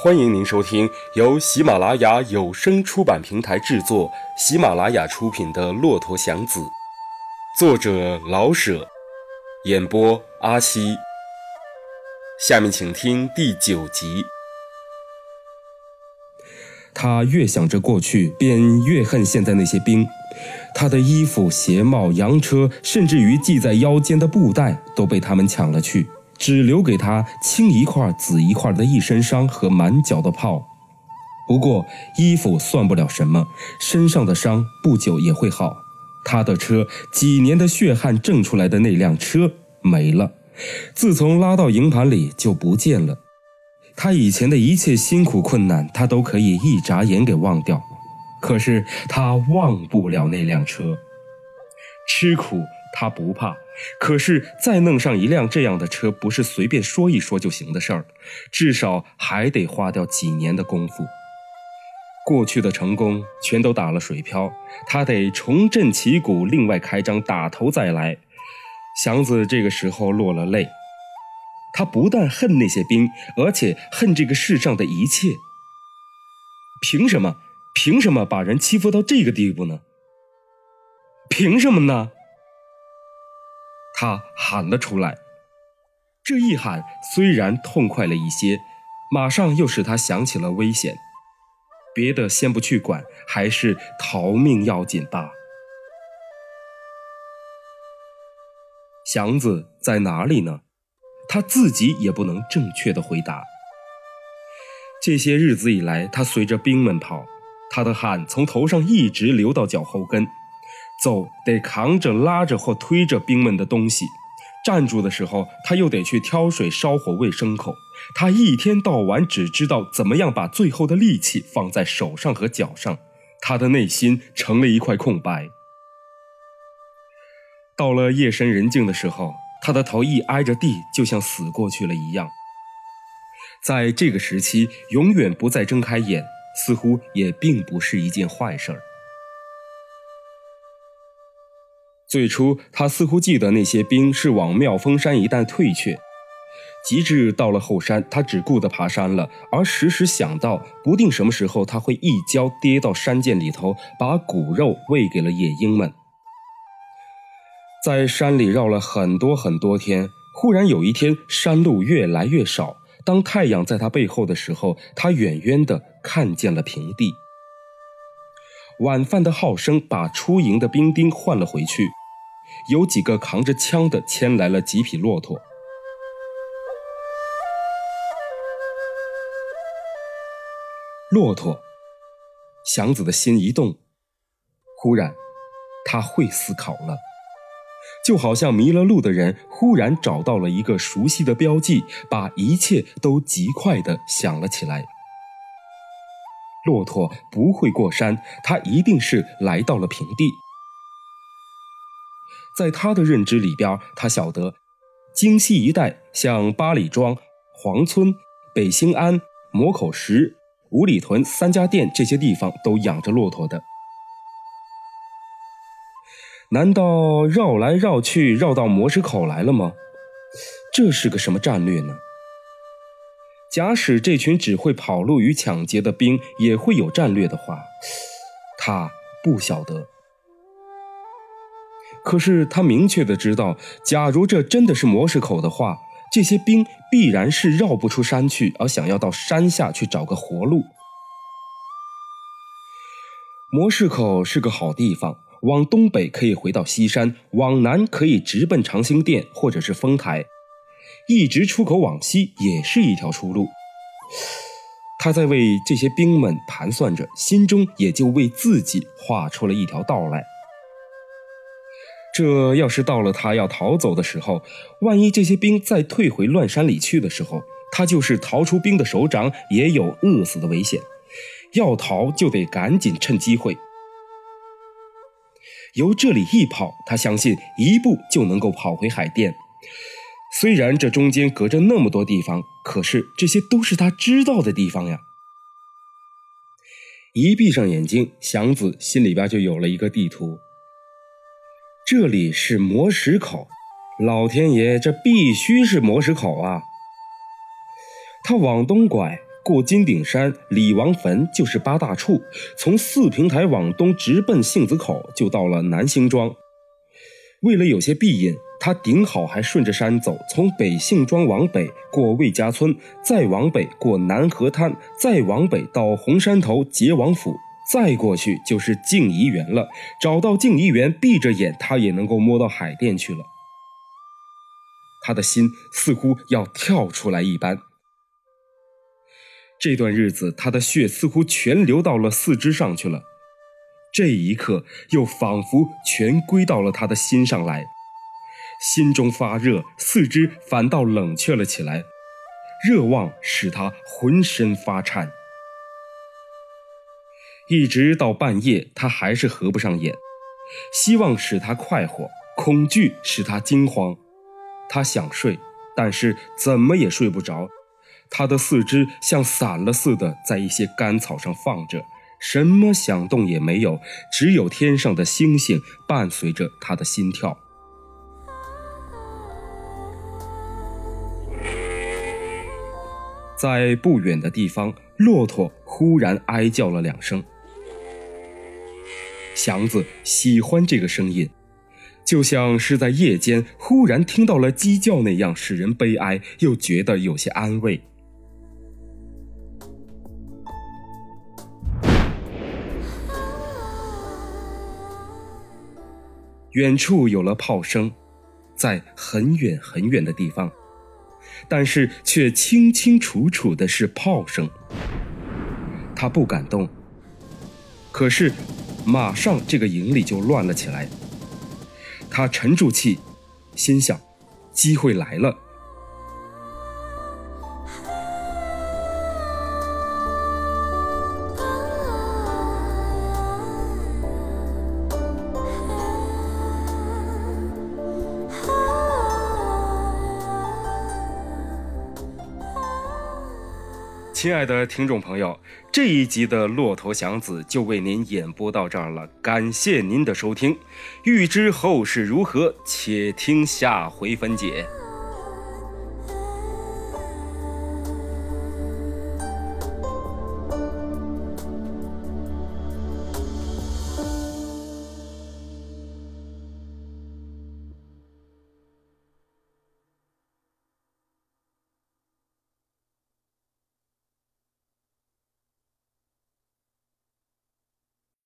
欢迎您收听由喜马拉雅有声出版平台制作、喜马拉雅出品的《骆驼祥子》，作者老舍，演播阿西。下面请听第九集。他越想着过去，便越恨现在那些兵。他的衣服、鞋帽、洋车，甚至于系在腰间的布袋，都被他们抢了去。只留给他青一块紫一块的一身伤和满脚的泡。不过衣服算不了什么，身上的伤不久也会好。他的车，几年的血汗挣出来的那辆车没了，自从拉到营盘里就不见了。他以前的一切辛苦困难，他都可以一眨眼给忘掉，可是他忘不了那辆车，吃苦。他不怕，可是再弄上一辆这样的车，不是随便说一说就行的事儿，至少还得花掉几年的功夫。过去的成功全都打了水漂，他得重振旗鼓，另外开张，打头再来。祥子这个时候落了泪，他不但恨那些兵，而且恨这个世上的一切。凭什么？凭什么把人欺负到这个地步呢？凭什么呢？他喊了出来，这一喊虽然痛快了一些，马上又使他想起了危险。别的先不去管，还是逃命要紧吧。祥子在哪里呢？他自己也不能正确的回答。这些日子以来，他随着兵们跑，他的汗从头上一直流到脚后跟。走得扛着、拉着或推着兵们的东西，站住的时候，他又得去挑水、烧火、喂牲口。他一天到晚只知道怎么样把最后的力气放在手上和脚上，他的内心成了一块空白。到了夜深人静的时候，他的头一挨着地，就像死过去了一样。在这个时期，永远不再睁开眼，似乎也并不是一件坏事儿。最初，他似乎记得那些兵是往妙峰山一带退却。及至到了后山，他只顾得爬山了，而时时想到，不定什么时候他会一跤跌到山涧里头，把骨肉喂给了野鹰们。在山里绕了很多很多天，忽然有一天，山路越来越少。当太阳在他背后的时候，他远远地看见了平地。晚饭的号声把出营的兵丁唤了回去。有几个扛着枪的牵来了几匹骆驼。骆驼，祥子的心一动，忽然，他会思考了，就好像迷了路的人忽然找到了一个熟悉的标记，把一切都极快的想了起来。骆驼不会过山，它一定是来到了平地。在他的认知里边，他晓得，京西一带像八里庄、黄村、北兴安、磨口石、五里屯三家店这些地方都养着骆驼的。难道绕来绕去绕到磨石口来了吗？这是个什么战略呢？假使这群只会跑路与抢劫的兵也会有战略的话，他不晓得。可是他明确的知道，假如这真的是磨石口的话，这些兵必然是绕不出山去，而想要到山下去找个活路。磨石口是个好地方，往东北可以回到西山，往南可以直奔长兴店或者是丰台，一直出口往西也是一条出路。他在为这些兵们盘算着，心中也就为自己画出了一条道来。这要是到了他要逃走的时候，万一这些兵再退回乱山里去的时候，他就是逃出兵的首长，也有饿死的危险。要逃就得赶紧趁机会，由这里一跑，他相信一步就能够跑回海淀。虽然这中间隔着那么多地方，可是这些都是他知道的地方呀。一闭上眼睛，祥子心里边就有了一个地图。这里是磨石口，老天爷，这必须是磨石口啊！他往东拐，过金顶山、李王坟就是八大处，从四平台往东直奔杏子口，就到了南兴庄。为了有些庇荫，他顶好还顺着山走，从北杏庄往北过魏家村，再往北过南河滩，再往北到红山头结王府，再过去就是静怡园了。找到静怡园，闭着眼他也能够摸到海淀去了。他的心似乎要跳出来一般。这段日子，他的血似乎全流到了四肢上去了。这一刻，又仿佛全归到了他的心上来，心中发热，四肢反倒冷却了起来，热望使他浑身发颤。一直到半夜，他还是合不上眼，希望使他快活，恐惧使他惊慌。他想睡，但是怎么也睡不着。他的四肢像散了似的，在一些干草上放着，什么响动也没有，只有天上的星星伴随着他的心跳。在不远的地方，骆驼忽然哀叫了两声。祥子喜欢这个声音。就像是在夜间忽然听到了鸡叫那样，使人悲哀，又觉得有些安慰。远处有了炮声，在很远很远的地方，但是却清清楚楚的是炮声。他不敢动，可是马上这个营里就乱了起来。他沉住气，心想：机会来了。亲爱的听众朋友，这一集的《骆驼祥子》就为您演播到这儿了，感谢您的收听。欲知后事如何，且听下回分解。